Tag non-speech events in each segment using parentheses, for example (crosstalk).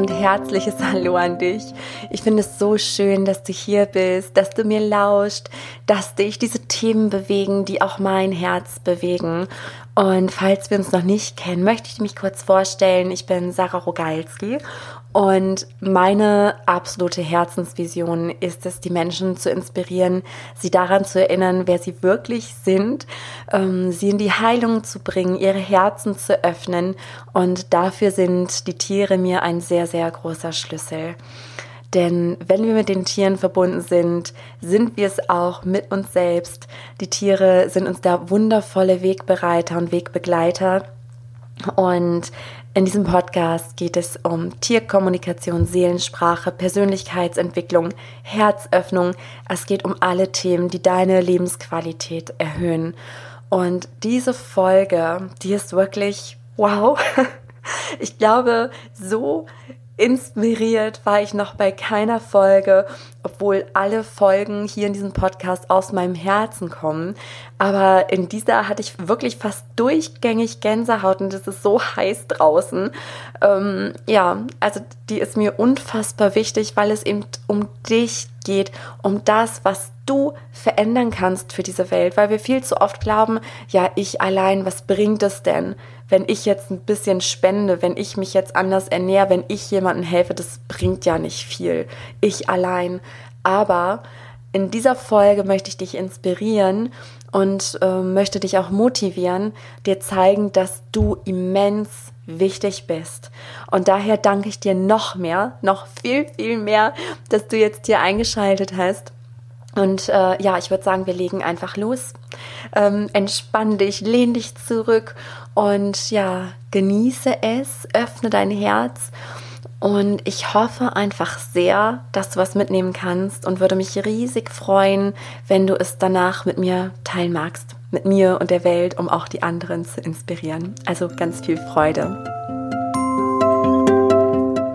und herzliches (laughs) Hallo an dich. Ich finde es so schön, dass du hier bist, dass du mir lauscht, dass dich diese Themen bewegen, die auch mein Herz bewegen. Und falls wir uns noch nicht kennen, möchte ich mich kurz vorstellen. Ich bin Sarah Rogalski und meine absolute Herzensvision ist es, die Menschen zu inspirieren, sie daran zu erinnern, wer sie wirklich sind, ähm, sie in die Heilung zu bringen, ihre Herzen zu öffnen. Und dafür sind die Tiere mir ein sehr, sehr großer Schlüssel. Denn wenn wir mit den Tieren verbunden sind, sind wir es auch mit uns selbst. Die Tiere sind uns da wundervolle Wegbereiter und Wegbegleiter. Und in diesem Podcast geht es um Tierkommunikation, Seelensprache, Persönlichkeitsentwicklung, Herzöffnung. Es geht um alle Themen, die deine Lebensqualität erhöhen. Und diese Folge, die ist wirklich wow. (laughs) Ich glaube, so inspiriert war ich noch bei keiner Folge, obwohl alle Folgen hier in diesem Podcast aus meinem Herzen kommen. Aber in dieser hatte ich wirklich fast durchgängig Gänsehaut und es ist so heiß draußen. Ähm, ja, also die ist mir unfassbar wichtig, weil es eben um dich geht, um das, was du verändern kannst für diese Welt, weil wir viel zu oft glauben, ja, ich allein, was bringt es denn? wenn ich jetzt ein bisschen spende, wenn ich mich jetzt anders ernähre, wenn ich jemandem helfe, das bringt ja nicht viel. Ich allein. Aber in dieser Folge möchte ich dich inspirieren und äh, möchte dich auch motivieren, dir zeigen, dass du immens wichtig bist. Und daher danke ich dir noch mehr, noch viel, viel mehr, dass du jetzt hier eingeschaltet hast. Und äh, ja, ich würde sagen, wir legen einfach los. Ähm, entspann dich, lehn dich zurück und ja, genieße es, öffne dein Herz. Und ich hoffe einfach sehr, dass du was mitnehmen kannst und würde mich riesig freuen, wenn du es danach mit mir teilen magst. Mit mir und der Welt, um auch die anderen zu inspirieren. Also ganz viel Freude.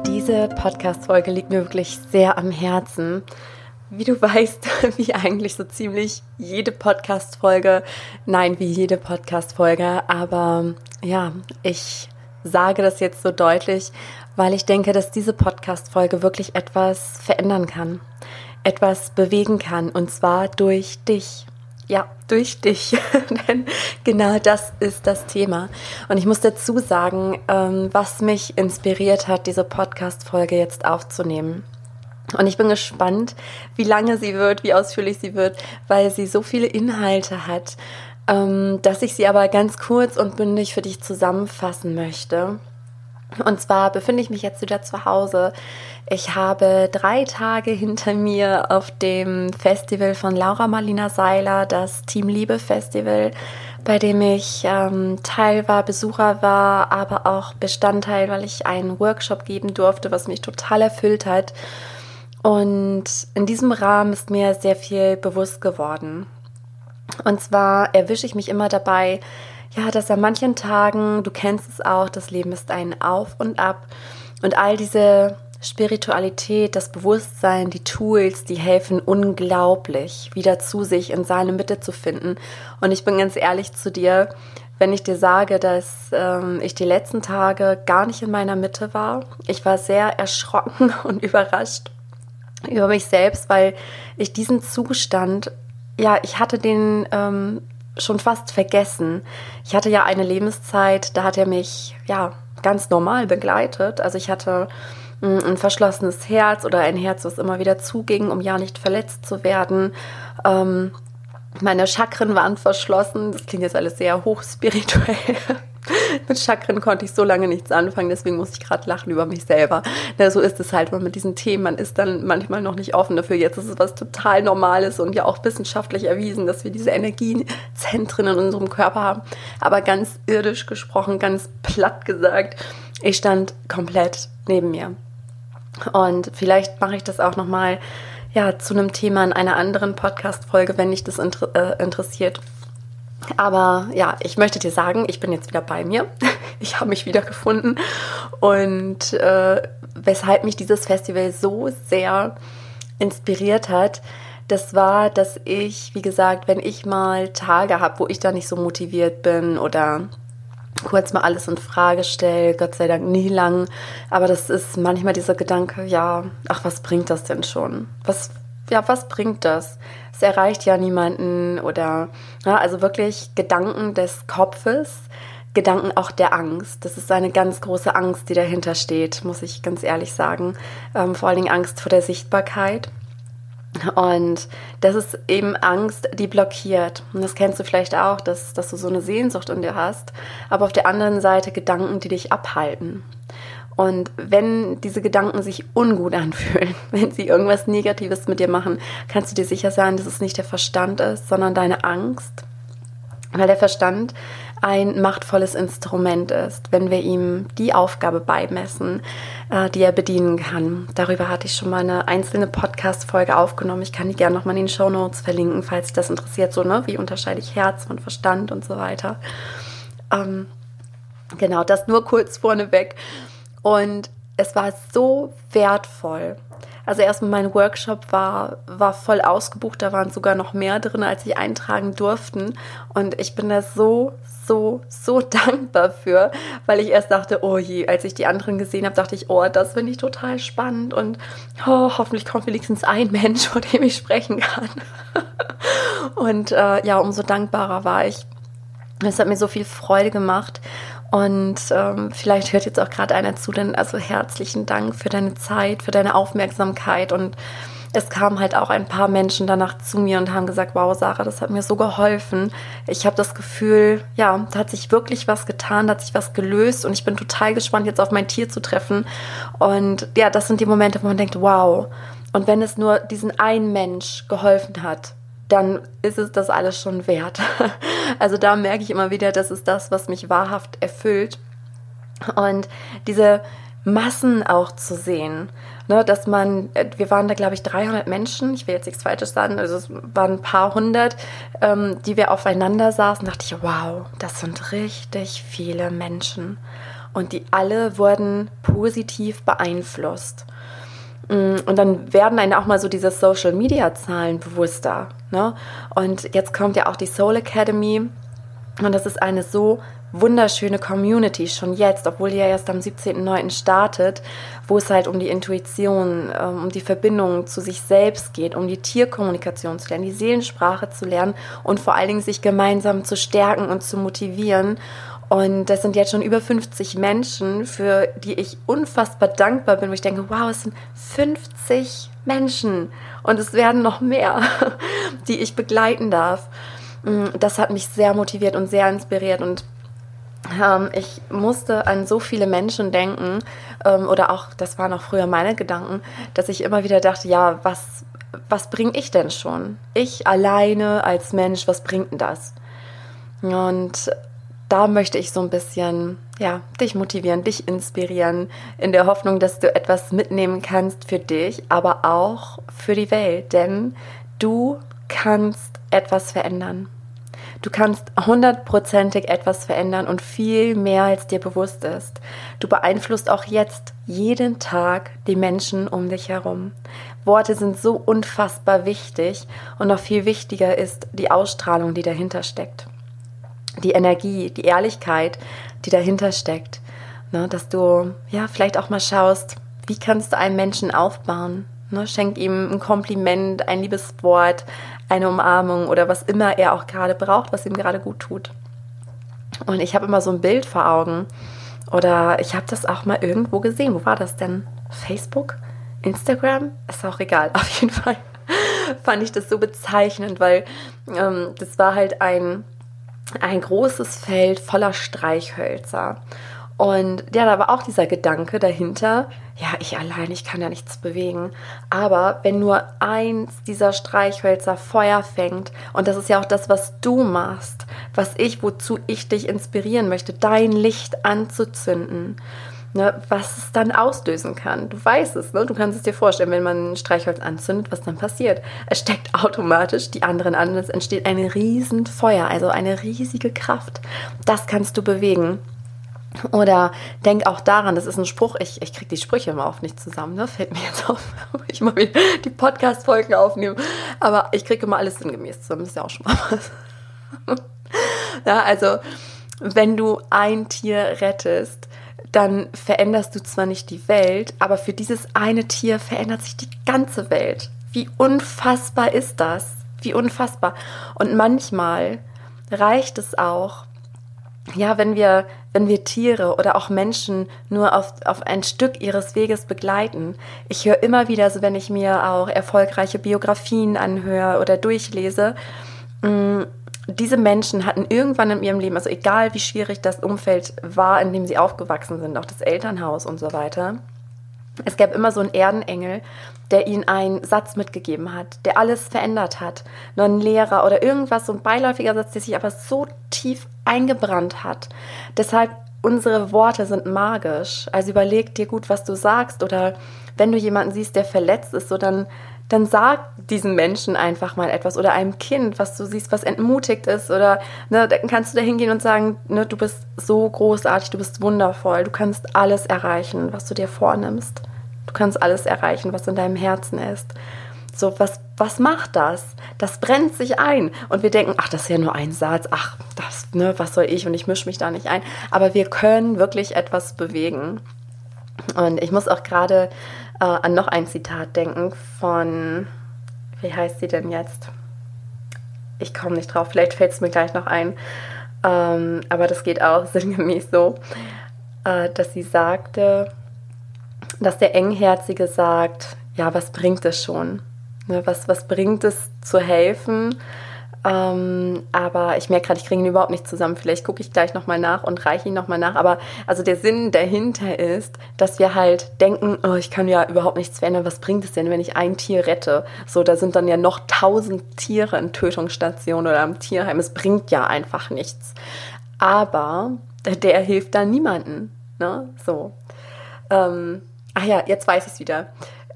Diese Podcast-Folge liegt mir wirklich sehr am Herzen wie du (laughs) weißt, wie eigentlich so ziemlich jede Podcast-Folge, nein, wie jede Podcast-Folge, aber ja, ich sage das jetzt so deutlich, weil ich denke, dass diese Podcast-Folge wirklich etwas verändern kann, etwas bewegen kann und zwar durch dich. Ja, durch dich. (laughs) Denn genau das ist das Thema. Und ich muss dazu sagen, ähm, was mich inspiriert hat, diese Podcast-Folge jetzt aufzunehmen. Und ich bin gespannt, wie lange sie wird, wie ausführlich sie wird, weil sie so viele Inhalte hat, ähm, dass ich sie aber ganz kurz und bündig für dich zusammenfassen möchte. Und zwar befinde ich mich jetzt wieder zu Hause. Ich habe drei Tage hinter mir auf dem Festival von Laura Marlina Seiler, das Team Liebe Festival, bei dem ich ähm, Teil war, Besucher war, aber auch Bestandteil, weil ich einen Workshop geben durfte, was mich total erfüllt hat. Und in diesem Rahmen ist mir sehr viel bewusst geworden. Und zwar erwische ich mich immer dabei, ja, dass an manchen Tagen, du kennst es auch, das Leben ist ein Auf und Ab. Und all diese Spiritualität, das Bewusstsein, die Tools, die helfen unglaublich, wieder zu sich in seine Mitte zu finden. Und ich bin ganz ehrlich zu dir, wenn ich dir sage, dass ähm, ich die letzten Tage gar nicht in meiner Mitte war. Ich war sehr erschrocken (laughs) und überrascht über mich selbst, weil ich diesen Zustand, ja, ich hatte den ähm, schon fast vergessen. Ich hatte ja eine Lebenszeit, da hat er mich, ja, ganz normal begleitet. Also ich hatte mm, ein verschlossenes Herz oder ein Herz, was immer wieder zuging, um ja nicht verletzt zu werden. Ähm, meine Chakren waren verschlossen. Das klingt jetzt alles sehr hochspirituell. (laughs) mit Chakren konnte ich so lange nichts anfangen, deswegen muss ich gerade lachen über mich selber. Na, so ist es halt mal mit diesen Themen. Man ist dann manchmal noch nicht offen dafür. Jetzt ist es was total Normales und ja auch wissenschaftlich erwiesen, dass wir diese Energiezentren in unserem Körper haben. Aber ganz irdisch gesprochen, ganz platt gesagt, ich stand komplett neben mir. Und vielleicht mache ich das auch nochmal ja, zu einem Thema in einer anderen Podcast-Folge, wenn dich das inter äh, interessiert. Aber ja, ich möchte dir sagen, ich bin jetzt wieder bei mir. (laughs) Ich habe mich wieder gefunden. Und äh, weshalb mich dieses Festival so sehr inspiriert hat, das war, dass ich, wie gesagt, wenn ich mal Tage habe, wo ich da nicht so motiviert bin oder kurz mal alles in Frage stelle, Gott sei Dank nie lang, aber das ist manchmal dieser Gedanke, ja, ach, was bringt das denn schon? Was, ja, was bringt das? Es erreicht ja niemanden oder, ja, also wirklich Gedanken des Kopfes, Gedanken auch der Angst. Das ist eine ganz große Angst, die dahinter steht, muss ich ganz ehrlich sagen. Ähm, vor allen Dingen Angst vor der Sichtbarkeit. Und das ist eben Angst, die blockiert. Und das kennst du vielleicht auch, dass, dass du so eine Sehnsucht in dir hast. Aber auf der anderen Seite Gedanken, die dich abhalten. Und wenn diese Gedanken sich ungut anfühlen, (laughs) wenn sie irgendwas Negatives mit dir machen, kannst du dir sicher sein, dass es nicht der Verstand ist, sondern deine Angst. Weil der Verstand ein machtvolles Instrument ist, wenn wir ihm die Aufgabe beimessen, äh, die er bedienen kann. Darüber hatte ich schon mal eine einzelne Podcast-Folge aufgenommen. Ich kann die gerne nochmal in den Show Notes verlinken, falls dich das interessiert. So, ne? Wie unterscheide ich Herz von Verstand und so weiter. Ähm, genau, das nur kurz vorneweg. Und es war so wertvoll, also erstmal mein Workshop war, war voll ausgebucht, da waren sogar noch mehr drin, als sie eintragen durften. Und ich bin da so, so, so (laughs) dankbar für, weil ich erst dachte, oh je, als ich die anderen gesehen habe, dachte ich, oh, das finde ich total spannend und oh, hoffentlich kommt wenigstens ein Mensch, (laughs) vor dem ich sprechen kann. (laughs) und äh, ja, umso dankbarer war ich. Es hat mir so viel Freude gemacht und ähm, vielleicht hört jetzt auch gerade einer zu, denn also herzlichen Dank für deine Zeit, für deine Aufmerksamkeit. Und es kamen halt auch ein paar Menschen danach zu mir und haben gesagt, wow, Sarah, das hat mir so geholfen. Ich habe das Gefühl, ja, da hat sich wirklich was getan, da hat sich was gelöst und ich bin total gespannt, jetzt auf mein Tier zu treffen. Und ja, das sind die Momente, wo man denkt, wow. Und wenn es nur diesen einen Mensch geholfen hat, dann ist es das alles schon wert. (laughs) Also da merke ich immer wieder, das ist das, was mich wahrhaft erfüllt. Und diese Massen auch zu sehen, ne, dass man, äh, wir waren da glaube ich 300 Menschen, ich will jetzt nichts Falsches sagen, also es waren ein paar hundert, ähm, die wir aufeinander saßen, dachte ich, wow, das sind richtig viele Menschen. Und die alle wurden positiv beeinflusst. Mm, und dann werden einem auch mal so diese Social Media Zahlen bewusster. Ne? Und jetzt kommt ja auch die Soul Academy. Und das ist eine so wunderschöne Community schon jetzt, obwohl die ja erst am 17.09. startet, wo es halt um die Intuition, ähm, um die Verbindung zu sich selbst geht, um die Tierkommunikation zu lernen, die Seelensprache zu lernen und vor allen Dingen sich gemeinsam zu stärken und zu motivieren und das sind jetzt schon über 50 Menschen, für die ich unfassbar dankbar bin, wo ich denke, wow, es sind 50 Menschen und es werden noch mehr, (laughs) die ich begleiten darf. Mm, das hat mich sehr motiviert und sehr inspiriert und ähm, ich musste an so viele Menschen denken ähm, oder auch, das waren auch früher meine Gedanken, dass ich immer wieder dachte, ja, was, was bringe ich denn schon? Ich alleine als Mensch, was bringt denn das? Und da möchte ich so ein bisschen, ja, dich motivieren, dich inspirieren, in der Hoffnung, dass du etwas mitnehmen kannst für dich, aber auch für die Welt, denn du kannst etwas verändern. Du kannst hundertprozentig etwas verändern und viel mehr als dir bewusst ist. Du beeinflusst auch jetzt jeden Tag die Menschen um dich herum. Worte sind so unfassbar wichtig und noch viel wichtiger ist die Ausstrahlung, die dahinter steckt die Energie, die Ehrlichkeit, die dahinter steckt. Ne, dass du ja vielleicht auch mal schaust, wie kannst du einen Menschen aufbauen? Ne, schenk ihm ein Kompliment, ein liebes Wort, eine Umarmung oder was immer er auch gerade braucht, was ihm gerade gut tut. Und ich habe immer so ein Bild vor Augen. Oder ich habe das auch mal irgendwo gesehen. Wo war das denn? Facebook? Instagram? Ist auch egal. (laughs) Auf jeden Fall fand ich das so bezeichnend, weil ähm, das war halt ein ein großes Feld voller Streichhölzer. Und ja, da war auch dieser Gedanke dahinter, ja, ich allein, ich kann ja nichts bewegen. Aber wenn nur eins dieser Streichhölzer Feuer fängt, und das ist ja auch das, was du machst, was ich, wozu ich dich inspirieren möchte, dein Licht anzuzünden, ne, was es dann auslösen kann. Du weißt es, ne? du kannst es dir vorstellen, wenn man ein Streichholz anzündet, was dann passiert. Es steckt automatisch die anderen an es entsteht ein Riesenfeuer, also eine riesige Kraft. Das kannst du bewegen. Oder denk auch daran, das ist ein Spruch, ich, ich kriege die Sprüche immer oft nicht zusammen, ne? fällt mir jetzt auf, (laughs) wo ich mal wieder die Podcast-Folgen aufnehme. Aber ich kriege immer alles sinngemäß zusammen, ist ja auch schon mal was. (laughs) ja, also wenn du ein Tier rettest, dann veränderst du zwar nicht die Welt, aber für dieses eine Tier verändert sich die ganze Welt. Wie unfassbar ist das? Wie unfassbar. Und manchmal reicht es auch, ja, wenn wir, wenn wir Tiere oder auch Menschen nur auf, auf ein Stück ihres Weges begleiten. Ich höre immer wieder, so wenn ich mir auch erfolgreiche Biografien anhöre oder durchlese, mm, diese Menschen hatten irgendwann in ihrem Leben, also egal wie schwierig das Umfeld war, in dem sie aufgewachsen sind, auch das Elternhaus und so weiter, es gab immer so einen Erdenengel, der ihnen einen Satz mitgegeben hat, der alles verändert hat. Nur ein Lehrer oder irgendwas, so ein beiläufiger Satz, der sich aber so tief eingebrannt hat. Deshalb, unsere Worte sind magisch. Also überleg dir gut, was du sagst. Oder wenn du jemanden siehst, der verletzt ist, so dann, dann sag diesen Menschen einfach mal etwas. Oder einem Kind, was du siehst, was entmutigt ist. Oder ne, dann kannst du da hingehen und sagen, ne, du bist so großartig, du bist wundervoll, du kannst alles erreichen, was du dir vornimmst. Du kannst alles erreichen, was in deinem Herzen ist. So, was, was macht das? Das brennt sich ein. Und wir denken, ach, das ist ja nur ein Satz, ach, das, ne, was soll ich und ich mische mich da nicht ein. Aber wir können wirklich etwas bewegen. Und ich muss auch gerade äh, an noch ein Zitat denken von, wie heißt sie denn jetzt? Ich komme nicht drauf, vielleicht fällt es mir gleich noch ein. Ähm, aber das geht auch (laughs) sinngemäß so, äh, dass sie sagte, dass der Engherzige sagt, ja, was bringt es schon? Ne, was, was bringt es zu helfen? Ähm, aber ich merke gerade, ich kriege ihn überhaupt nicht zusammen. Vielleicht gucke ich gleich nochmal nach und reiche ihn nochmal nach. Aber also der Sinn dahinter ist, dass wir halt denken, oh, ich kann ja überhaupt nichts verändern. Was bringt es denn, wenn ich ein Tier rette? So, da sind dann ja noch tausend Tiere in Tötungsstationen oder am Tierheim. Es bringt ja einfach nichts. Aber der hilft dann niemanden. Ne? So. Ähm, ach ja, jetzt weiß ich es wieder.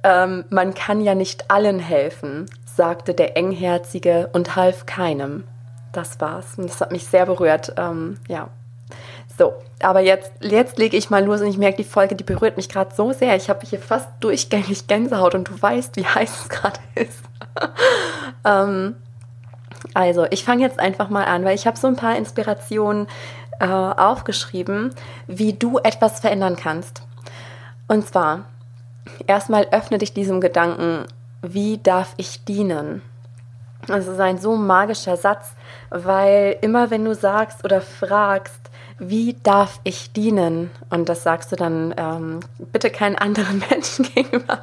Ähm, man kann ja nicht allen helfen, sagte der Engherzige und half keinem. Das war's. Und das hat mich sehr berührt. Ähm, ja. So, aber jetzt, jetzt lege ich mal los und ich merke, die Folge, die berührt mich gerade so sehr. Ich habe hier fast durchgängig Gänsehaut und du weißt, wie (laughs) heiß es gerade ist. (laughs) ähm, also, ich fange jetzt einfach mal an, weil ich habe so ein paar Inspirationen äh, aufgeschrieben, wie du etwas verändern kannst. Und zwar, erstmal öffne dich diesem Gedanken, wie darf ich dienen? Das ist ein so magischer Satz, weil immer wenn du sagst oder fragst, wie darf ich dienen? Und das sagst du dann ähm, bitte keinen anderen (laughs) Menschen gegenüber.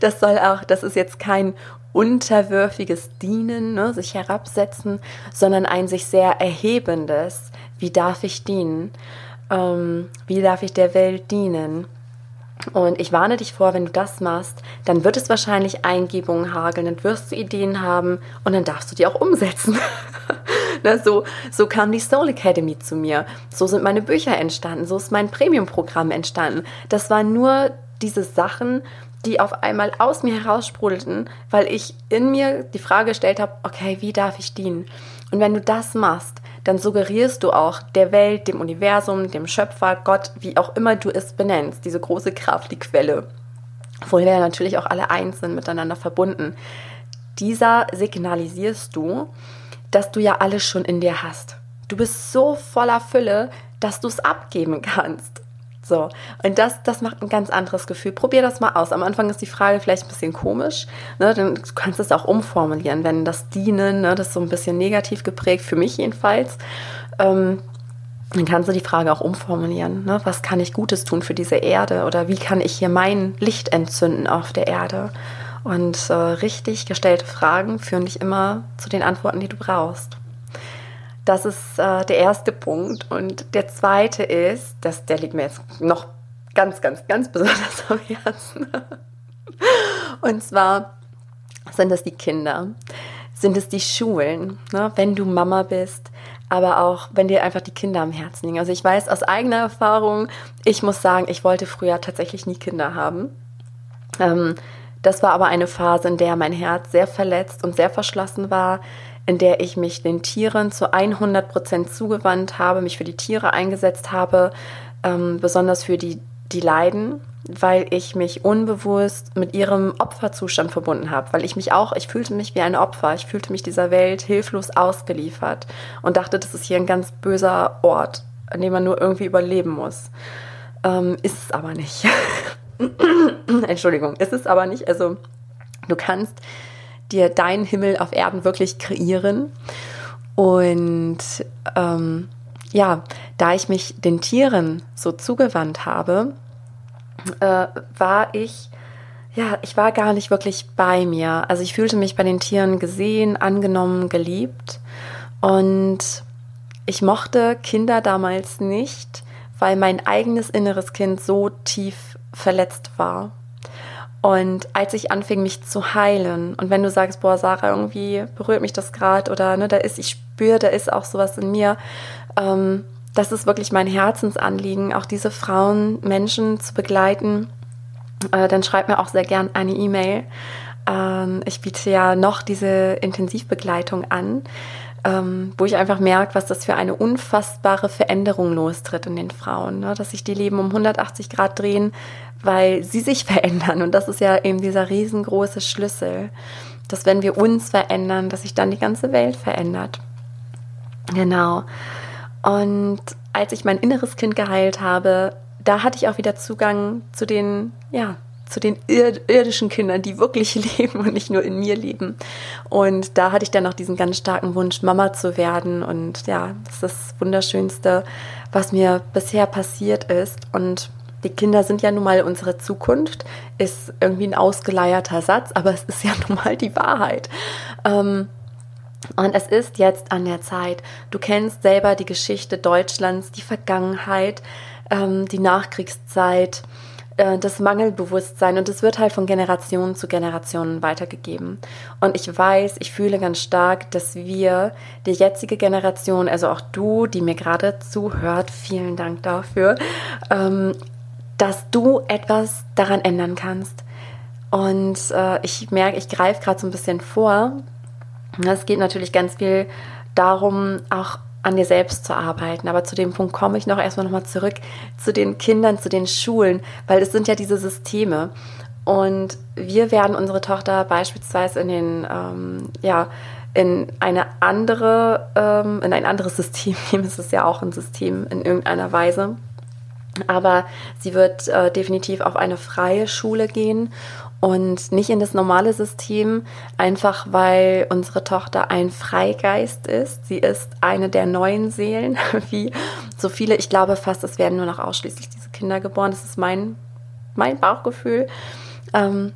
Das soll auch, das ist jetzt kein unterwürfiges Dienen, ne, sich herabsetzen, sondern ein sich sehr erhebendes. Wie darf ich dienen? Ähm, wie darf ich der Welt dienen? Und ich warne dich vor, wenn du das machst, dann wird es wahrscheinlich Eingebungen hageln, dann wirst du Ideen haben und dann darfst du die auch umsetzen. (laughs) Na, so, so kam die Soul Academy zu mir. So sind meine Bücher entstanden. So ist mein Premium-Programm entstanden. Das waren nur diese Sachen, die auf einmal aus mir heraussprudelten, weil ich in mir die Frage gestellt habe, okay, wie darf ich dienen? Und wenn du das machst, dann suggerierst du auch der Welt, dem Universum, dem Schöpfer, Gott, wie auch immer du es benennst, diese große Kraft, die Quelle, wo wir natürlich auch alle eins sind, miteinander verbunden. Dieser signalisierst du, dass du ja alles schon in dir hast. Du bist so voller Fülle, dass du es abgeben kannst. So, und das, das macht ein ganz anderes Gefühl. Probier das mal aus. Am Anfang ist die Frage vielleicht ein bisschen komisch. Ne? Dann du kannst es auch umformulieren, wenn das Dienen, ne, das ist so ein bisschen negativ geprägt, für mich jedenfalls. Ähm, dann kannst du die Frage auch umformulieren. Ne? Was kann ich Gutes tun für diese Erde? Oder wie kann ich hier mein Licht entzünden auf der Erde? Und äh, richtig gestellte Fragen führen dich immer zu den Antworten, die du brauchst. Das ist äh, der erste Punkt. Und der zweite ist, dass der liegt mir jetzt noch ganz, ganz, ganz besonders am Herzen. Und zwar sind es die Kinder, sind es die Schulen, ne? wenn du Mama bist, aber auch wenn dir einfach die Kinder am Herzen liegen. Also ich weiß aus eigener Erfahrung, ich muss sagen, ich wollte früher tatsächlich nie Kinder haben. Ähm, das war aber eine Phase, in der mein Herz sehr verletzt und sehr verschlossen war in der ich mich den Tieren zu 100 Prozent zugewandt habe, mich für die Tiere eingesetzt habe, ähm, besonders für die, die leiden, weil ich mich unbewusst mit ihrem Opferzustand verbunden habe, weil ich mich auch, ich fühlte mich wie ein Opfer, ich fühlte mich dieser Welt hilflos ausgeliefert und dachte, das ist hier ein ganz böser Ort, an dem man nur irgendwie überleben muss. Ähm, ist es aber nicht. (laughs) Entschuldigung, ist es aber nicht. Also du kannst dir deinen Himmel auf Erden wirklich kreieren. Und ähm, ja, da ich mich den Tieren so zugewandt habe, äh, war ich, ja, ich war gar nicht wirklich bei mir. Also ich fühlte mich bei den Tieren gesehen, angenommen, geliebt. Und ich mochte Kinder damals nicht, weil mein eigenes inneres Kind so tief verletzt war. Und als ich anfing, mich zu heilen, und wenn du sagst, boah, Sarah, irgendwie berührt mich das gerade oder ne, da ist, ich spüre, da ist auch sowas in mir, ähm, das ist wirklich mein Herzensanliegen, auch diese Frauen, Menschen zu begleiten, äh, dann schreib mir auch sehr gern eine E-Mail. Ähm, ich biete ja noch diese Intensivbegleitung an, ähm, wo ich einfach merke, was das für eine unfassbare Veränderung lostritt in den Frauen, ne? dass sich die Leben um 180 Grad drehen, weil sie sich (laughs) verändern. Und das ist ja eben dieser riesengroße Schlüssel, dass wenn wir uns verändern, dass sich dann die ganze Welt verändert. Genau. Und als ich mein inneres Kind geheilt habe, da hatte ich auch wieder Zugang zu den, ja, zu den irdischen Kindern, die wirklich (laughs) leben und nicht nur in mir leben. Und da hatte ich dann noch diesen ganz starken Wunsch, Mama zu werden. Und ja, das ist das Wunderschönste, was mir bisher passiert ist. Und die Kinder sind ja nun mal unsere Zukunft, ist irgendwie ein ausgeleierter Satz, aber es ist ja (laughs) nun mal die Wahrheit. Ähm, und es ist jetzt an der Zeit. Du kennst selber die Geschichte Deutschlands, die Vergangenheit, ähm, die Nachkriegszeit, äh, das Mangelbewusstsein und es wird halt von Generation zu Generation weitergegeben. Und ich weiß, ich fühle ganz stark, dass wir, die jetzige Generation, also auch du, die mir gerade zuhört, vielen Dank dafür, ähm, dass du etwas daran ändern kannst. Und äh, ich merke, ich greife gerade so ein bisschen vor, es geht natürlich ganz viel darum, auch an dir selbst zu arbeiten. Aber zu dem Punkt komme ich noch erstmal nochmal zurück zu den Kindern, zu den Schulen, weil es sind ja diese Systeme. Und wir werden unsere Tochter beispielsweise in den, ähm, ja, in eine andere, ähm, in ein anderes System (laughs) nehmen. Es ist ja auch ein System in irgendeiner Weise. Aber sie wird äh, definitiv auf eine freie Schule gehen und nicht in das normale System, einfach weil unsere Tochter ein Freigeist ist. Sie ist eine der neuen Seelen, (laughs) wie so viele. Ich glaube fast, es werden nur noch ausschließlich diese Kinder geboren. Das ist mein, mein Bauchgefühl. Ähm,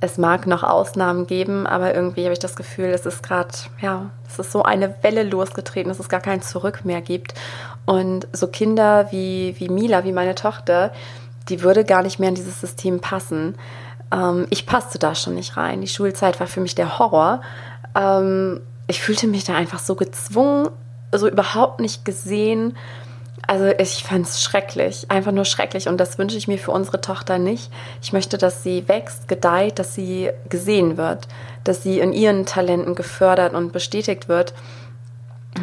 es mag noch Ausnahmen geben, aber irgendwie habe ich das Gefühl, es ist gerade, ja, es ist so eine Welle losgetreten, dass es gar kein Zurück mehr gibt. Und so Kinder wie, wie Mila, wie meine Tochter, die würde gar nicht mehr in dieses System passen. Ähm, ich passte da schon nicht rein. Die Schulzeit war für mich der Horror. Ähm, ich fühlte mich da einfach so gezwungen, so überhaupt nicht gesehen. Also ich fand es schrecklich, einfach nur schrecklich. Und das wünsche ich mir für unsere Tochter nicht. Ich möchte, dass sie wächst, gedeiht, dass sie gesehen wird, dass sie in ihren Talenten gefördert und bestätigt wird.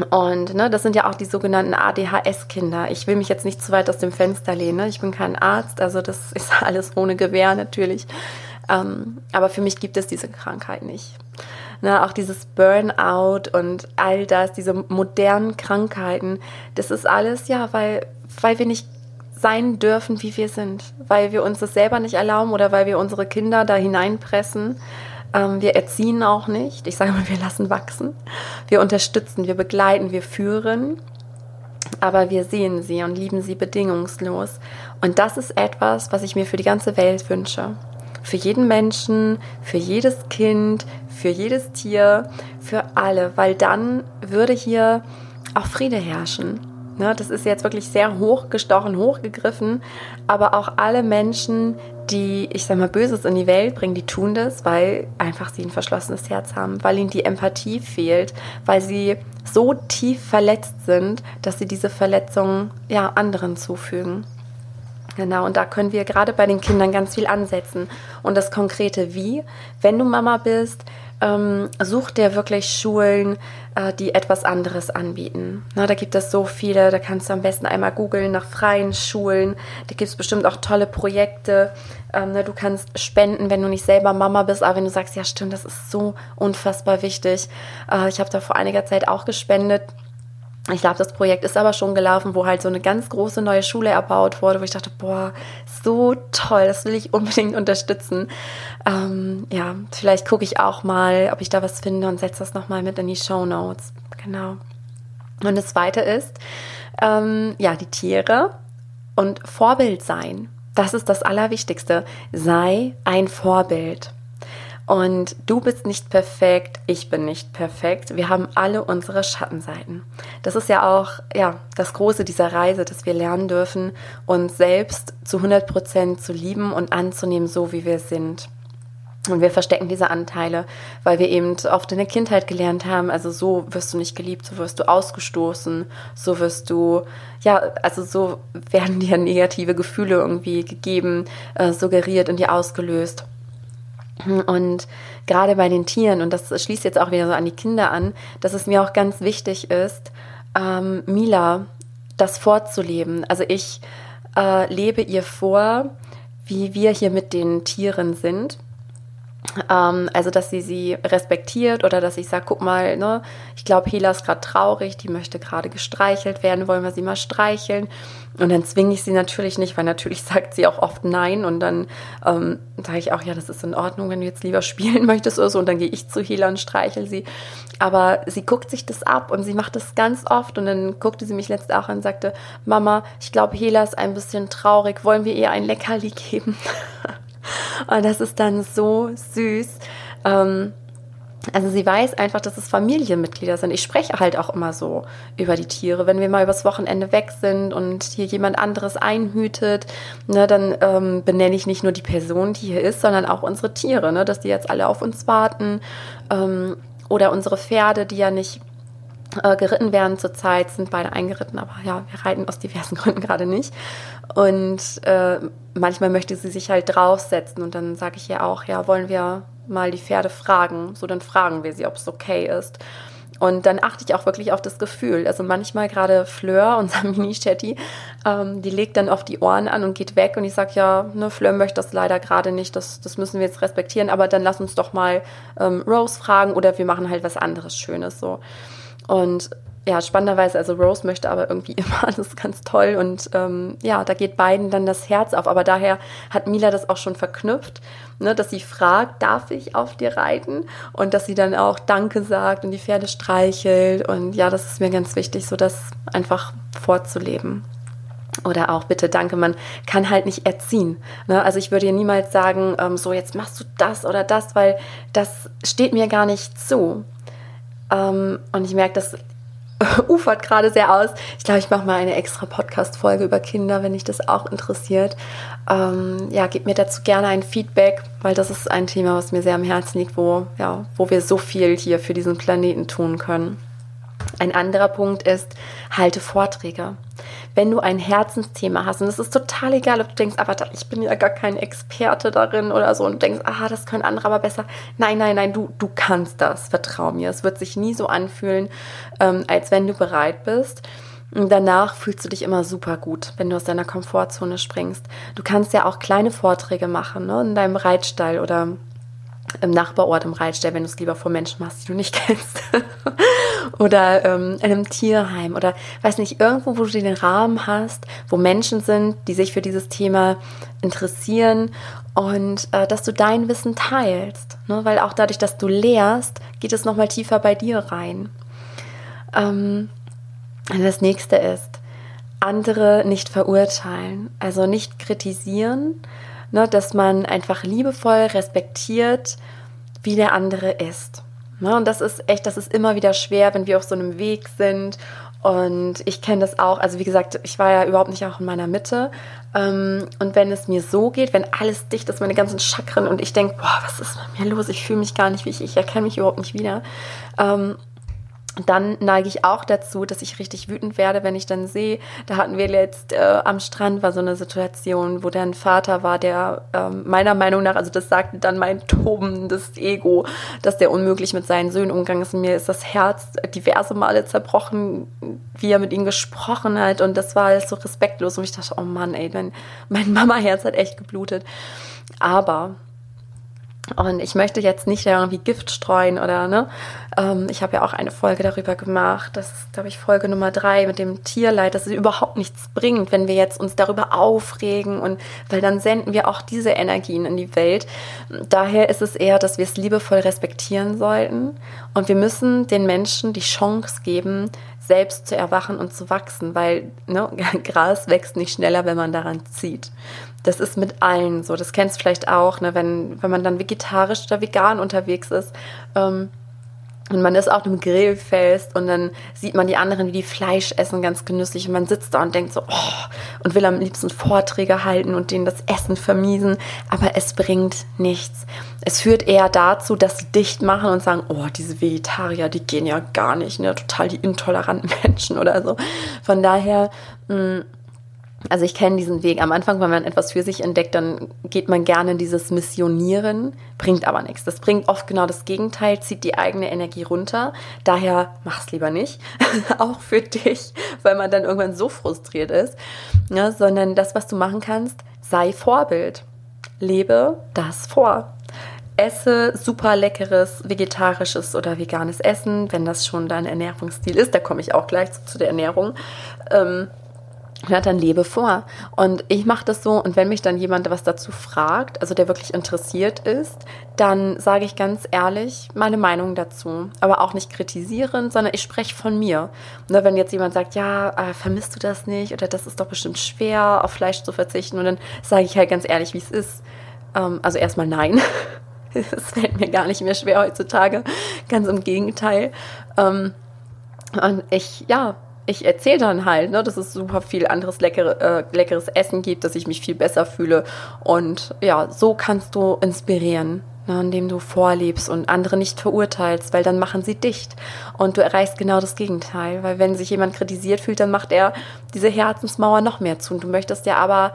Und ne, das sind ja auch die sogenannten ADHS-Kinder. Ich will mich jetzt nicht zu weit aus dem Fenster lehnen. Ne? Ich bin kein Arzt, also das (laughs) ist alles ohne Gewehr natürlich. Ähm, aber für mich gibt es diese Krankheit nicht. Ne, auch dieses Burnout und all das, diese modernen Krankheiten, das ist alles ja, weil, weil wir nicht sein dürfen, wie wir sind, weil wir uns das selber nicht erlauben oder weil wir unsere Kinder da hineinpressen. Ähm, wir erziehen auch nicht. Ich sage mal, wir lassen wachsen. Wir unterstützen, wir begleiten, wir führen. Aber wir sehen sie und lieben sie bedingungslos. Und das ist etwas, was ich mir für die ganze Welt wünsche. Für jeden Menschen, für jedes Kind, für jedes Tier, für alle. Weil dann würde hier auch Friede herrschen. Ne, das ist jetzt wirklich sehr hochgestochen, hochgegriffen, aber auch alle Menschen, die, ich sag mal, Böses in die Welt bringen, die tun das, weil einfach sie ein verschlossenes Herz haben, weil ihnen die Empathie fehlt, weil sie so tief verletzt sind, dass sie diese Verletzungen ja anderen zufügen. Genau, und da können wir gerade bei den Kindern ganz viel ansetzen. Und das konkrete Wie, wenn du Mama bist, ähm, such dir wirklich Schulen, äh, die etwas anderes anbieten. Na, da gibt es so viele, da kannst du am besten einmal googeln nach freien Schulen. Da gibt es bestimmt auch tolle Projekte. Ähm, na, du kannst spenden, wenn du nicht selber Mama bist, aber wenn du sagst, ja stimmt, das ist so unfassbar wichtig. Äh, ich habe da vor einiger Zeit auch gespendet Ich glaube, das Projekt ist aber schon gelaufen, wo halt so eine ganz große neue Schule erbaut wurde, wo ich dachte, boah, so toll, das will ich unbedingt unterstützen. Ähm, ja, vielleicht gucke ich auch mal, ob ich da was finde und setze das nochmal mit in die Show Notes. Genau. Und das zweite ist, ähm, ja, die Tiere und Vorbild sein. Das ist das Allerwichtigste. Sei ein Vorbild. Und du bist nicht perfekt, ich bin nicht perfekt. Wir haben alle unsere Schattenseiten. Das ist ja auch ja, das Große dieser Reise, dass wir lernen dürfen, uns selbst zu 100 Prozent zu lieben und anzunehmen, so wie wir sind. Und wir verstecken diese Anteile, weil wir eben oft in der Kindheit gelernt haben, also so wirst du nicht geliebt, so wirst du ausgestoßen, so wirst du, ja, also so werden dir negative Gefühle irgendwie gegeben, äh, suggeriert und dir ausgelöst. Und gerade bei den Tieren, und das schließt jetzt auch wieder so an die Kinder an, dass es mir auch ganz wichtig ist, ähm, Mila das vorzuleben. Also ich äh, lebe ihr vor, wie wir hier mit den Tieren sind ähm, also, dass sie sie respektiert oder dass ich sage, guck mal, ne, ich glaube, Hela ist gerade traurig, die möchte gerade gestreichelt werden, wollen wir sie mal streicheln? Und dann zwinge ich sie natürlich nicht, weil natürlich (laughs) sagt sie auch oft nein. Und dann ähm, sage ich auch, ja, das ist in Ordnung, wenn du jetzt lieber spielen (laughs) möchtest oder so. Und dann gehe ich zu Hela und streichel sie. Aber sie guckt sich das ab und sie macht das ganz oft. Und dann guckte sie mich letztens auch an und sagte, Mama, ich glaube, Hela ist ein bisschen traurig. Wollen wir ihr ein Leckerli geben? (laughs) Und das ist dann so süß. Ähm, also sie weiß einfach, dass es Familienmitglieder sind. Ich spreche halt auch immer so über die Tiere. Wenn wir mal übers Wochenende weg sind und hier jemand anderes einhütet, ne, dann ähm, benenne ich nicht nur die Person, die hier ist, sondern auch unsere Tiere, ne, dass die jetzt alle auf uns warten. Ähm, oder unsere Pferde, die ja nicht äh, geritten werden zurzeit, sind beide eingeritten, aber ja, wir reiten aus diversen (laughs) Gründen gerade nicht. Und äh, manchmal möchte sie sich halt draufsetzen und dann sage ich ihr auch, ja, wollen wir mal die Pferde fragen? So, dann fragen wir sie, ob es okay ist. Und dann achte ich auch wirklich auf das Gefühl. Also manchmal gerade Fleur, (laughs) unser Mini-Shetty, ähm, die legt dann auf die Ohren an und geht weg. Und ich sage, ja, ne, Fleur möchte das leider gerade nicht. Das, das müssen wir jetzt respektieren. Aber dann lass uns doch mal ähm, Rose fragen oder wir machen halt was anderes Schönes so. Und ja, spannenderweise, also Rose möchte aber irgendwie (laughs) immer alles ganz toll und ähm, ja, da geht beiden dann das Herz auf. Aber daher hat Mila das auch schon verknüpft, ne, dass sie fragt, darf ich auf dir reiten? Und dass sie dann auch Danke sagt und die Pferde streichelt. Und ja, das ist mir ganz wichtig, so das einfach vorzuleben. Oder auch bitte danke, man kann halt nicht erziehen. Ne? Also ich würde ihr niemals sagen, ähm, so jetzt machst du das oder das, weil das steht mir gar nicht zu. Ähm, und ich merke, das (laughs) ufert gerade sehr aus. Ich glaube, ich mache mal eine extra Podcast-Folge über Kinder, wenn dich das auch interessiert. Ähm, ja, gib mir dazu gerne ein Feedback, weil das ist ein Thema, was mir sehr am Herzen liegt, wo, ja, wo wir so viel hier für diesen Planeten tun können. Ein anderer Punkt ist, halte Vorträge. Wenn du ein Herzensthema hast, und es ist total egal, ob du denkst, aber ich bin ja gar kein Experte darin oder so und denkst, ah, das können andere aber besser. Nein, nein, nein, du, du kannst das, vertrau mir. Es wird sich nie so anfühlen, ähm, als wenn du bereit bist. Und danach fühlst du dich immer super gut, wenn du aus deiner Komfortzone springst. Du kannst ja auch kleine Vorträge machen, ne, in deinem Reitstall oder im Nachbarort im Reitstall, wenn du es lieber vor Menschen machst, die du nicht (laughs) kennst. Oder ähm, in einem Tierheim oder weiß nicht, irgendwo, wo du den Rahmen hast, wo Menschen sind, die sich für dieses Thema interessieren und äh, dass du dein Wissen teilst. Ne? Weil auch dadurch, dass du lehrst, geht es nochmal tiefer bei dir rein. Ähm, das nächste ist, andere nicht verurteilen, also nicht kritisieren, ne, dass man einfach liebevoll respektiert, wie der andere ist. Ne, und das ist echt, das ist immer wieder schwer, wenn wir auf so einem Weg sind. Und ich kenne das auch. Also wie gesagt, ich war ja überhaupt nicht auch in meiner Mitte. Ähm, und wenn es mir so geht, wenn alles dicht ist, meine ganzen Chakren und ich denke, boah, was ist mit mir los? Ich fühle mich gar nicht wie ich, ich erkenne mich überhaupt nicht wieder. Dann neige ich auch dazu, dass ich richtig wütend werde, wenn ich dann sehe, da hatten wir jetzt äh, am Strand war so eine Situation, wo ein Vater war, der äh, meiner Meinung nach, also das sagte dann mein tobendes Ego, dass der unmöglich mit seinen Söhnen umgegangen ist. Und mir ist das Herz diverse Male zerbrochen, wie er mit ihnen gesprochen hat. Und das war alles so respektlos. Und ich dachte, oh Mann, ey, mein, mein Mama-Herz hat echt geblutet. Aber Und ich möchte jetzt nicht irgendwie Gift streuen oder, ne? Ähm, ich habe ja auch eine Folge darüber gemacht. Das ist, glaube ich, Folge Nummer drei mit dem Tierleid, dass es überhaupt nichts bringt, wenn wir jetzt uns darüber aufregen und, weil dann senden wir auch diese Energien in die Welt. Daher ist es eher, dass wir es liebevoll respektieren sollten. Und wir müssen den Menschen die Chance geben, selbst zu erwachen und zu wachsen, weil ne, (laughs) Gras wächst nicht schneller, wenn man daran zieht. Das ist mit allen so. Das kennst du vielleicht auch, ne, wenn, wenn man dann vegetarisch oder vegan unterwegs ist. Ähm, und man ist auf einem Grillfest und dann sieht man die anderen, wie die Fleisch essen, ganz genüsslich. Und man sitzt da und denkt so, oh, und will am liebsten Vorträge halten und denen das Essen vermiesen. Aber es bringt nichts. Es führt eher dazu, dass sie dicht machen und sagen, oh, diese Vegetarier, die gehen ja gar nicht, ne? Total die intoleranten (laughs) Menschen oder so. Von daher, mh, mm, also ich kenne diesen Weg. Am Anfang, wenn man etwas für sich entdeckt, dann geht man gerne in dieses Missionieren, bringt aber nichts. Das bringt oft genau das Gegenteil, zieht die eigene Energie runter. Daher mach's lieber nicht, (laughs) auch für dich, weil man dann irgendwann so frustriert ist. Ja, sondern das, was du machen kannst, sei Vorbild. Lebe das vor. Esse super leckeres vegetarisches oder veganes Essen, wenn das schon dein Ernährungsstil ist. Da komme ich auch gleich zu, zu der Ernährung. Ähm, ja, dann lebe vor. Und ich mache das so, und wenn mich dann jemand was dazu fragt, also der wirklich interessiert ist, dann sage ich ganz ehrlich meine Meinung dazu. Aber auch nicht kritisierend, sondern ich spreche von mir. Ne, wenn jetzt jemand sagt, ja, äh, vermisst du das nicht? Oder das ist doch bestimmt schwer, auf Fleisch zu verzichten. Und dann sage ich halt ganz ehrlich, wie es ist. Ähm, also erstmal nein. (laughs) Es fällt mir gar nicht mehr schwer heutzutage. Ganz im Gegenteil. Ähm, und ich, ja, ich erzähle dann halt, ne, dass es super viel anderes leckere, äh, leckeres Essen gibt, dass ich mich viel besser fühle. Und ja, so kannst du inspirieren, ne, indem du vorlebst und andere nicht verurteilst, weil dann machen sie dicht. Und du erreichst genau das Gegenteil, weil wenn sich jemand kritisiert fühlt, dann macht er diese Herzensmauer noch mehr zu. Und du möchtest ja aber,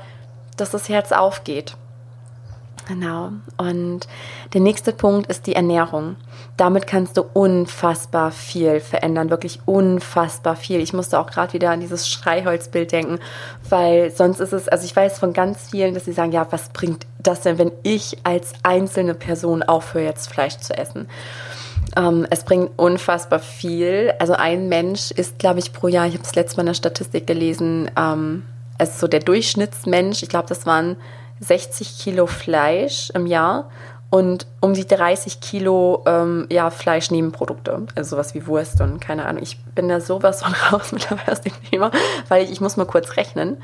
dass das Herz aufgeht. Genau. Und der nächste Punkt ist die Ernährung. Damit kannst du unfassbar viel verändern, wirklich unfassbar viel. Ich musste auch gerade wieder an dieses Schreiholzbild denken, weil sonst ist es, also ich weiß von ganz vielen, dass sie sagen, ja, was bringt das denn, wenn ich als einzelne Person aufhöre, jetzt Fleisch zu essen? Ähm, es bringt unfassbar viel. Also ein Mensch isst, glaube ich, pro Jahr, ich habe das letzte Mal in der Statistik gelesen, ähm, also so der Durchschnittsmensch, ich glaube, das waren 60 Kilo Fleisch im Jahr und um die 30 Kilo ähm, ja, Fleischnebenprodukte, also sowas wie Wurst und keine Ahnung. Ich bin da sowas von (laughs) raus mittlerweile aus dem Thema, weil ich, ich muss mal kurz rechnen.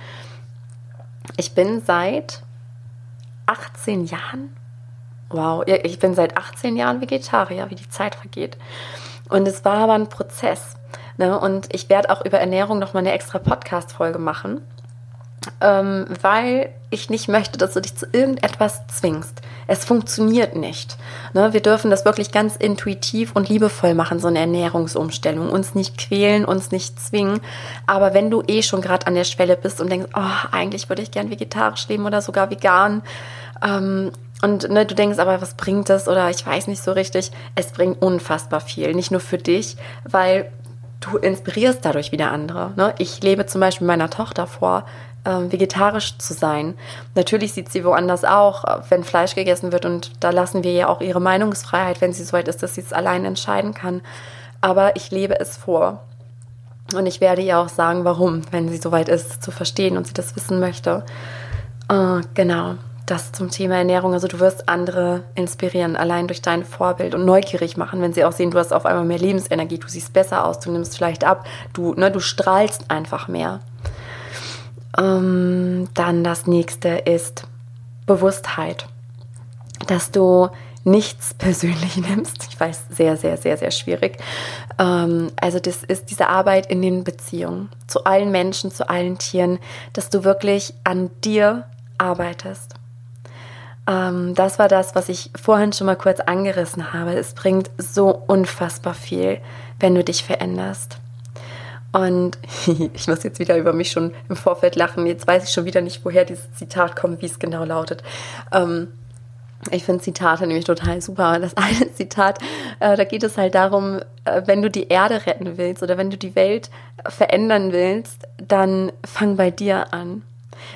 Ich bin seit 18 Jahren, wow, ich bin seit 18 Jahren Vegetarier, wie die Zeit vergeht. Und es war aber ein Prozess. Ne? Und ich werde auch über Ernährung nochmal eine extra Podcast-Folge machen ähm, weil ich nicht möchte, dass du dich zu irgendetwas zwingst. Es funktioniert nicht. Ne? Wir dürfen das wirklich ganz intuitiv und liebevoll machen, so eine Ernährungsumstellung. Uns nicht quälen, uns nicht zwingen. Aber wenn du eh schon gerade an der Schwelle bist und denkst, oh, eigentlich würde ich gern vegetarisch leben oder sogar vegan, ähm, und ne, du denkst aber, was bringt das? Oder ich weiß nicht so richtig. Es bringt unfassbar viel. Nicht nur für dich, weil du inspirierst dadurch wieder andere. Ne? Ich lebe zum Beispiel meiner Tochter vor, äh, vegetarisch zu sein. Natürlich sieht sie woanders auch, wenn Fleisch gegessen wird und da lassen wir ja auch ihre Meinungsfreiheit, wenn sie so weit ist, dass sie es allein entscheiden kann. Aber ich lebe es vor. Und ich werde ihr auch sagen, warum, wenn sie so weit ist, zu verstehen und sie das wissen möchte. Äh, genau, das zum Thema Ernährung. Also du wirst andere inspirieren, allein durch dein Vorbild und neugierig machen, wenn sie auch sehen, du hast auf einmal mehr Lebensenergie, du siehst besser aus, du nimmst vielleicht ab, du, ne, du strahlst einfach mehr. Ähm, dann das nächste ist Bewusstheit. Dass du nichts (laughs) persönlich nimmst. Ich weiß, sehr, sehr, sehr, sehr schwierig. Ähm, also das ist diese Arbeit in den Beziehungen zu allen Menschen, zu allen Tieren, dass du wirklich an dir arbeitest. Ähm, das war das, was ich vorhin schon mal kurz angerissen habe. Es bringt so unfassbar viel, wenn du dich veränderst. Und (laughs) ich muss jetzt wieder über mich schon im Vorfeld lachen. Jetzt weiß ich schon wieder nicht, woher dieses Zitat kommt, wie es genau lautet. Ähm, ich finde Zitate nämlich total super. Das eine (laughs) Zitat, äh, da geht es halt darum, äh, wenn du die Erde retten willst oder wenn du die Welt verändern willst, dann fang bei dir an.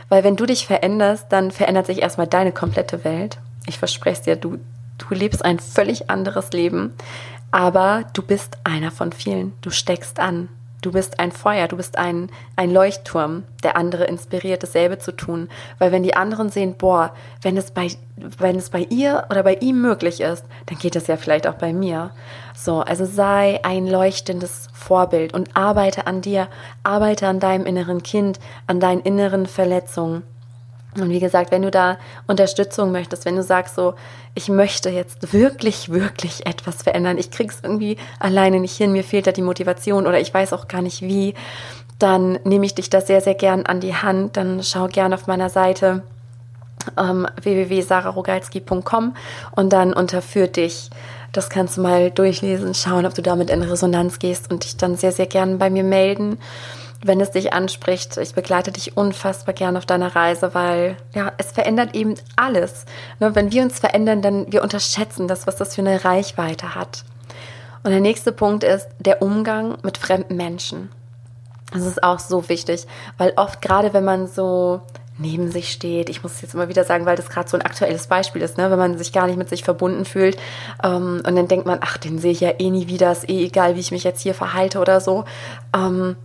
Weil wenn du dich veränderst, dann verändert sich erstmal deine komplette Welt. Ich verspreche es dir, du Du lebst ein völlig anderes Leben, aber du bist einer von vielen. Du steckst an. Du bist ein Feuer, du bist ein, ein Leuchtturm, der andere inspiriert, dasselbe zu tun. Weil wenn die anderen sehen, boah, wenn es bei, wenn es bei ihr oder bei ihm möglich ist, dann geht es ja vielleicht auch bei mir. So, also sei ein leuchtendes Vorbild und arbeite an dir, arbeite an deinem inneren Kind, an deinen inneren Verletzungen. Und wie gesagt, wenn du da Unterstützung möchtest, wenn du sagst so, ich möchte jetzt wirklich, wirklich etwas verändern, ich krieg's irgendwie alleine nicht hin, mir fehlt da die Motivation oder ich weiß auch gar nicht wie, dann nehme ich dich da sehr, sehr gern an die Hand. Dann schau gern auf meiner Seite ähm, www.sararogalski.com und dann unter dich. Das kannst du mal durchlesen, schauen, ob du damit in Resonanz gehst und dich dann sehr, sehr gern bei mir melden wenn es dich anspricht. Ich begleite dich unfassbar gern auf deiner Reise, weil ja, es verändert eben alles. Ne, wenn wir uns verändern, dann wir unterschätzen das, was das für eine Reichweite hat. Und der nächste Punkt ist der Umgang mit fremden Menschen. Das ist auch so wichtig, weil oft gerade wenn man so neben sich steht. Ich muss es jetzt immer wieder sagen, weil das gerade so ein aktuelles Beispiel ist, ne? wenn man sich gar nicht mit sich verbunden fühlt ähm, und dann denkt man, ach, den sehe ich ja eh nie wieder, ist eh egal, wie ich mich jetzt hier verhalte oder so. Ähm,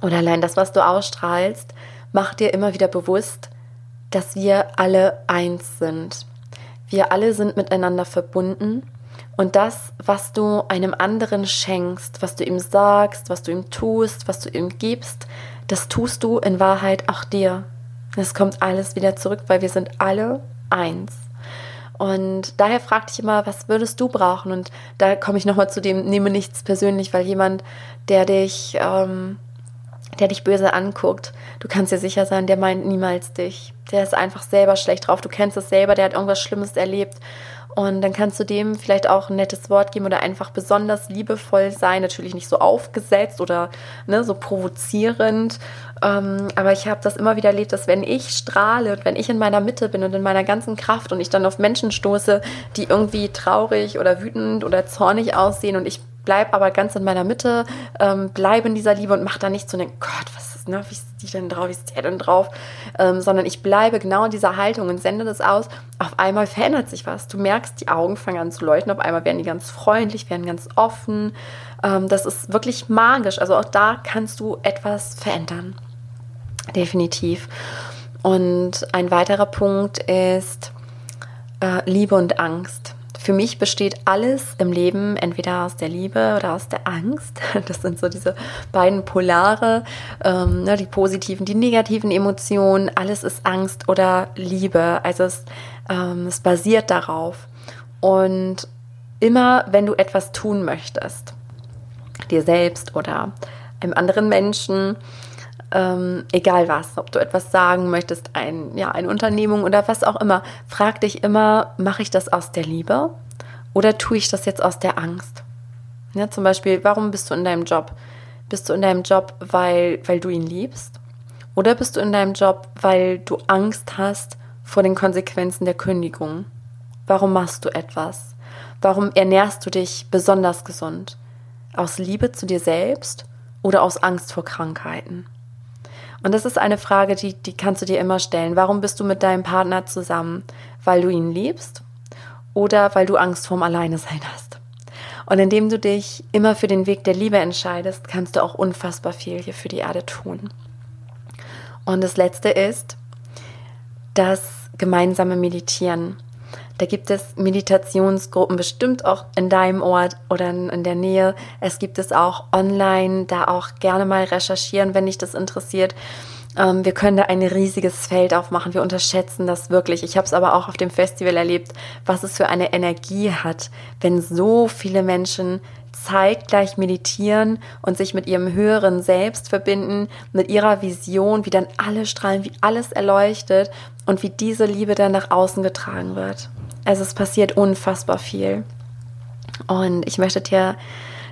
oder allein das, was du ausstrahlst, macht dir immer wieder bewusst, dass wir alle eins sind. Wir alle sind miteinander verbunden und das, was du einem anderen schenkst, was du ihm sagst, was du ihm tust, was du ihm gibst, das tust du in Wahrheit auch dir. Es kommt alles wieder zurück, weil wir sind alle eins. Und daher fragte ich immer, was würdest du brauchen? Und da komme ich nochmal zu dem, nehme nichts persönlich, weil jemand, der dich ähm, der dich böse anguckt, du kannst dir sicher sein, der meint niemals dich. Der ist einfach selber schlecht drauf. Du kennst es selber, der hat irgendwas Schlimmes erlebt. Und dann kannst du dem vielleicht auch ein nettes Wort geben oder einfach besonders liebevoll sein. Natürlich nicht so aufgesetzt oder ne, so provozierend. Ähm, aber ich habe das immer wieder erlebt, dass wenn ich strahle und wenn ich in meiner Mitte bin und in meiner ganzen Kraft und ich dann auf Menschen stoße, die irgendwie traurig oder wütend oder zornig aussehen und ich bleib aber ganz in meiner Mitte, ähm, bleibe in dieser Liebe und mach da nicht so, einen Gott, was ist, ne, wie ist die denn drauf, wie ist der denn drauf, ähm, sondern ich bleibe genau in dieser Haltung und sende das aus. Auf einmal verändert sich was. Du merkst, die Augen fangen an zu leuchten, auf einmal werden die ganz freundlich, werden ganz offen. Ähm, das ist wirklich magisch. Also auch da kannst du etwas verändern. Definitiv. Und ein weiterer Punkt ist äh, Liebe und Angst. Für mich besteht alles im Leben entweder aus der Liebe oder aus der Angst. (laughs) Das sind so diese beiden Polare, ähm, ne, die positiven, die negativen Emotionen. Alles ist Angst oder Liebe. Also es, ähm, es basiert darauf. Und immer, wenn du etwas tun möchtest, dir selbst oder einem anderen Menschen, ähm, egal was, ob du etwas sagen möchtest, ein, ja, eine Unternehmung oder was auch immer, frag dich immer, mache ich das aus der Liebe oder tue ich das jetzt aus der Angst? Ja, zum Beispiel, warum bist du in deinem Job? Bist du in deinem Job, weil, weil du ihn liebst? Oder bist du in deinem Job, weil du Angst hast vor den Konsequenzen der Kündigung? Warum machst du etwas? Warum ernährst du dich besonders gesund? Aus Liebe zu dir selbst oder aus Angst vor Krankheiten? Und das ist eine Frage, die, die kannst du dir immer stellen. Warum bist du mit deinem Partner zusammen? Weil du ihn liebst oder weil du Angst vorm Alleinesein hast? Und indem du dich immer für den Weg der Liebe entscheidest, kannst du auch unfassbar viel hier für die Erde tun. Und das Letzte ist das gemeinsame Meditieren. Da gibt es Meditationsgruppen bestimmt auch in deinem Ort oder in der Nähe. Es gibt es auch online, da auch gerne mal recherchieren, wenn dich das interessiert. Ähm, wir können da ein riesiges Feld aufmachen. Wir unterschätzen das wirklich. Ich habe es aber auch auf dem Festival erlebt, was es für eine Energie hat, wenn so viele Menschen zeitgleich meditieren und sich mit ihrem höheren Selbst verbinden, mit ihrer Vision, wie dann alle strahlen, wie alles erleuchtet und wie diese Liebe dann nach außen getragen wird. Also es passiert unfassbar viel. Und ich möchte dir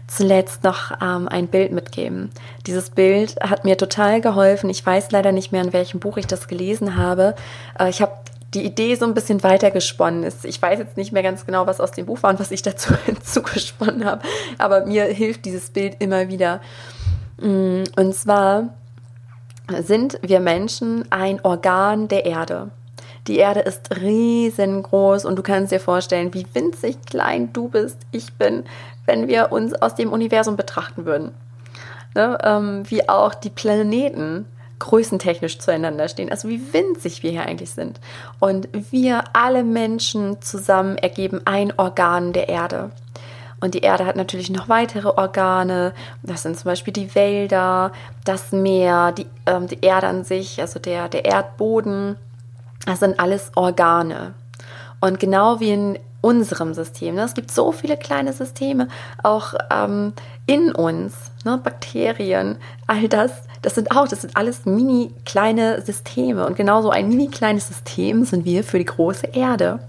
zuletzt noch ähm, ein Bild mitgeben. Dieses Bild hat mir total geholfen. Ich weiß leider nicht mehr, in welchem Buch ich das gelesen habe. Äh, ich habe die Idee so ein bisschen weitergesponnen. Ich weiß jetzt nicht mehr ganz genau, was aus dem Buch war und was ich (laughs) dazu hinzugesponnen habe, aber mir hilft dieses Bild immer wieder. Mm, und zwar sind wir Menschen ein Organ der Erde. Die Erde ist riesengroß und du kannst dir vorstellen, wie winzig klein du bist, ich bin, wenn wir uns aus dem Universum betrachten würden. Ne? Ähm, wie auch die Planeten größentechnisch zueinander stehen, also wie winzig wir hier eigentlich sind. Und wir alle Menschen zusammen ergeben ein Organ der Erde. Und die Erde hat natürlich noch weitere Organe. Das sind zum Beispiel die Wälder, das Meer, die, ähm, die Erde an sich, also der, der Erdboden. Das sind alles Organe. Und genau wie in unserem System, ne, es gibt so viele kleine Systeme, auch ähm, in uns, ne, Bakterien, all das, das sind auch, das sind alles mini kleine Systeme. Und genauso ein mini kleines System sind wir für die große Erde.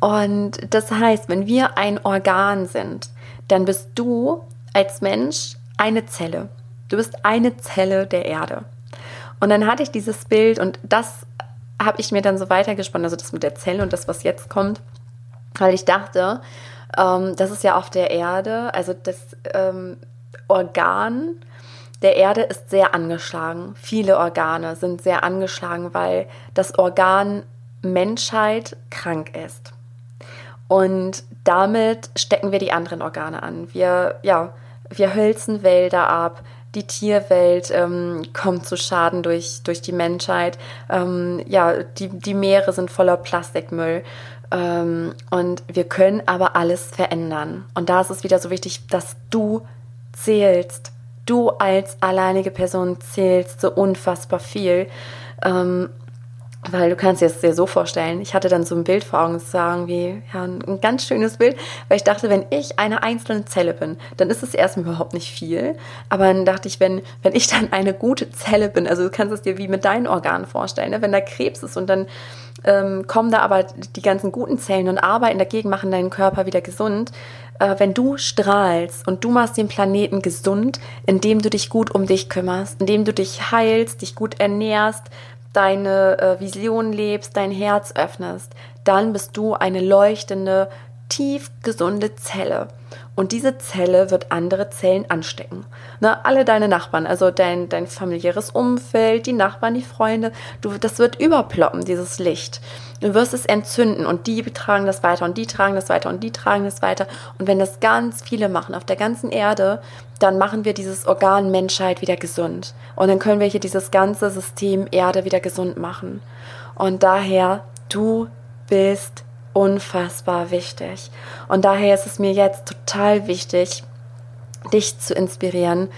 Und das heißt, wenn wir ein Organ sind, dann bist du als Mensch eine Zelle. Du bist eine Zelle der Erde. Und dann hatte ich dieses Bild und das habe ich mir dann so weitergesponnen, also das mit der Zelle und das, was jetzt kommt, weil ich dachte, ähm, das ist ja auf der Erde, also das ähm, Organ der Erde ist sehr angeschlagen. Viele Organe sind sehr angeschlagen, weil das Organ Menschheit krank ist. Und damit stecken wir die anderen Organe an. Wir, ja, wir hölzen Wälder ab, die Tierwelt ähm, kommt zu Schaden durch, durch die Menschheit. Ähm, ja, die, die Meere sind voller Plastikmüll. Ähm, und wir können aber alles verändern. Und da ist es wieder so wichtig, dass du zählst. Du als alleinige Person zählst so unfassbar viel. Weil du kannst dir das dir so vorstellen. Ich hatte dann so ein Bild vor Augen, sagen wie ja, ein ganz schönes Bild, weil ich dachte, wenn ich eine einzelne Zelle bin, dann ist es erstmal überhaupt nicht viel. Aber dann dachte ich, wenn, wenn ich dann eine gute Zelle bin, also du kannst es dir wie mit deinen Organen vorstellen, ne? wenn da Krebs ist und dann ähm, kommen da aber die ganzen guten Zellen und arbeiten dagegen, machen deinen Körper wieder gesund. Äh, wenn du strahlst und du machst den Planeten gesund, indem du dich gut um dich kümmerst, indem du dich heilst, dich gut ernährst, deine äh, Vision lebst, dein Herz öffnest, dann bist du eine leuchtende, tief gesunde Zelle. Und diese Zelle wird andere Zellen anstecken. Ne, alle deine Nachbarn, also dein, dein familiäres Umfeld, die Nachbarn, die Freunde, du, das wird überploppen, dieses Licht. Du wirst es entzünden und die tragen das weiter und die tragen das weiter und die tragen das weiter. Und wenn das ganz viele machen auf der ganzen Erde, dann machen wir dieses Organ Menschheit wieder gesund. Und dann können wir hier dieses ganze System Erde wieder gesund machen. Und daher, du bist unfassbar wichtig. Und daher ist es mir jetzt total wichtig, dich zu inspirieren.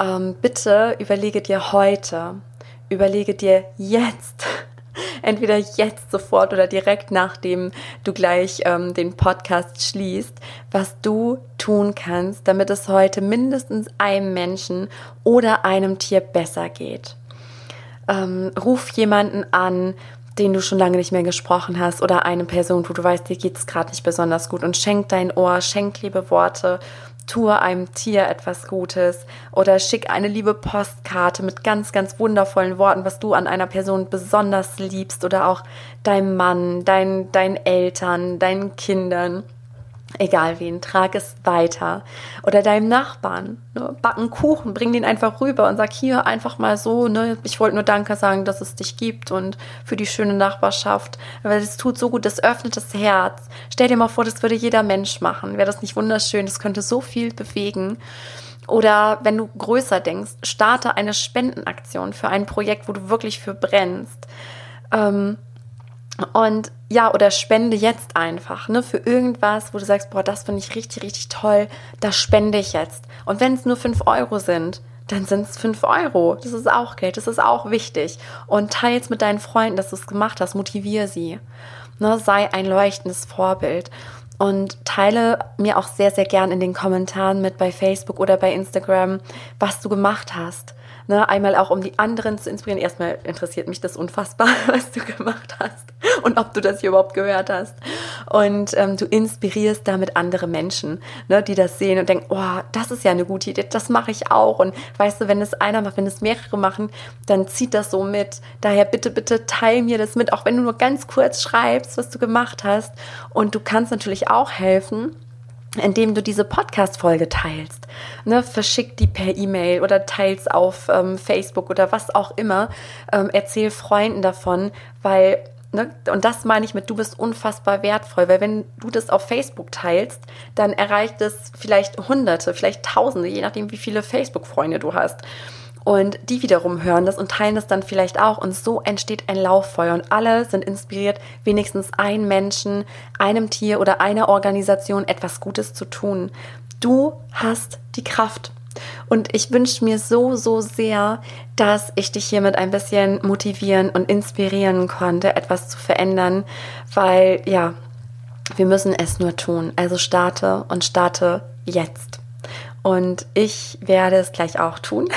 Ähm, bitte überlege dir heute, überlege dir jetzt, (laughs) entweder jetzt sofort oder direkt nachdem du gleich ähm, den Podcast schließt, was du tun kannst, damit es heute mindestens einem Menschen oder einem Tier besser geht. Ähm, ruf jemanden an, den du schon lange nicht mehr gesprochen hast oder eine Person, wo du weißt, dir geht es gerade nicht besonders gut und schenk dein Ohr, schenk liebe Worte, tue einem Tier etwas Gutes oder schick eine liebe Postkarte mit ganz, ganz wundervollen Worten, was du an einer Person besonders liebst oder auch deinem Mann, dein, deinen Eltern, deinen Kindern egal wen, trag es weiter. Oder deinem Nachbarn, ne, backen Kuchen, bring den einfach rüber und sag hier einfach mal so, ne, ich wollte nur Danke sagen, dass es dich gibt und für die schöne Nachbarschaft, weil es tut so gut, das öffnet das Herz. Stell dir mal vor, das würde jeder Mensch machen. Wäre das nicht wunderschön? Das könnte so viel bewegen. Oder wenn du größer denkst, starte eine Spendenaktion für ein Projekt, wo du wirklich für brennst. Ähm, und ja, oder spende jetzt einfach, ne, für irgendwas, wo du sagst, boah, das finde ich richtig, richtig toll, das spende ich jetzt. Und wenn es nur fünf Euro sind, dann sind es fünf Euro. Das ist auch Geld, das ist auch wichtig. Und teils mit deinen Freunden, dass du es gemacht hast, motivier sie. Ne, sei ein leuchtendes Vorbild. Und teile mir auch sehr, sehr gern in den Kommentaren mit bei Facebook oder bei Instagram, was du gemacht hast. Ne, einmal auch, um die anderen zu inspirieren. Erstmal interessiert mich das unfassbar, (laughs) was du gemacht hast und ob du das hier überhaupt gehört hast. Und ähm, du inspirierst damit andere Menschen, ne, die das sehen und denken, oh, das ist ja eine gute Idee, das mache ich auch. Und weißt du, wenn es einer macht, wenn es mehrere machen, dann zieht das so mit. Daher bitte, bitte teil mir das mit, auch wenn du nur ganz kurz schreibst, was du gemacht hast. Und du kannst natürlich auch helfen indem du diese Podcast-Folge teilst. Ne, verschick die per E-Mail oder teils auf ähm, Facebook oder was auch immer. Ähm, erzähl Freunden davon, weil Ne? Und das meine ich mit, du bist unfassbar wertvoll, weil wenn du das auf Facebook teilst, dann erreicht es vielleicht Hunderte, vielleicht Tausende, je nachdem, wie viele Facebook-Freunde du hast. Und die wiederum hören das und teilen das dann vielleicht auch. Und so entsteht ein Lauffeuer. Und alle sind inspiriert, wenigstens einem Menschen, einem Tier oder einer Organisation etwas Gutes zu tun. Du hast die Kraft. Und ich wünsche mir so, so sehr, dass ich dich hiermit ein bisschen motivieren und inspirieren konnte, etwas zu verändern, weil ja, wir müssen es nur tun. Also starte und starte jetzt. Und ich werde es gleich auch tun.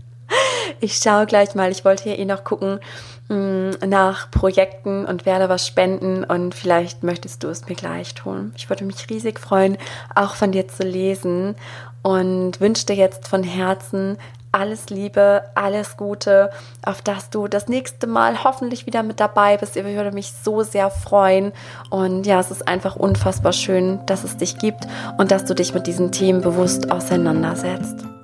(laughs) ich schaue gleich mal, ich wollte hier eh noch gucken mm, nach Projekten und werde was spenden und vielleicht möchtest du es mir gleich tun. Ich würde mich riesig freuen, auch von dir zu lesen und wünsche dir jetzt von Herzen alles Liebe, alles Gute, auf dass du das nächste Mal hoffentlich wieder mit dabei bist. Ich würde mich so sehr freuen. Und ja, es ist einfach unfassbar schön, dass es dich gibt und dass du dich mit diesen Themen bewusst auseinandersetzt.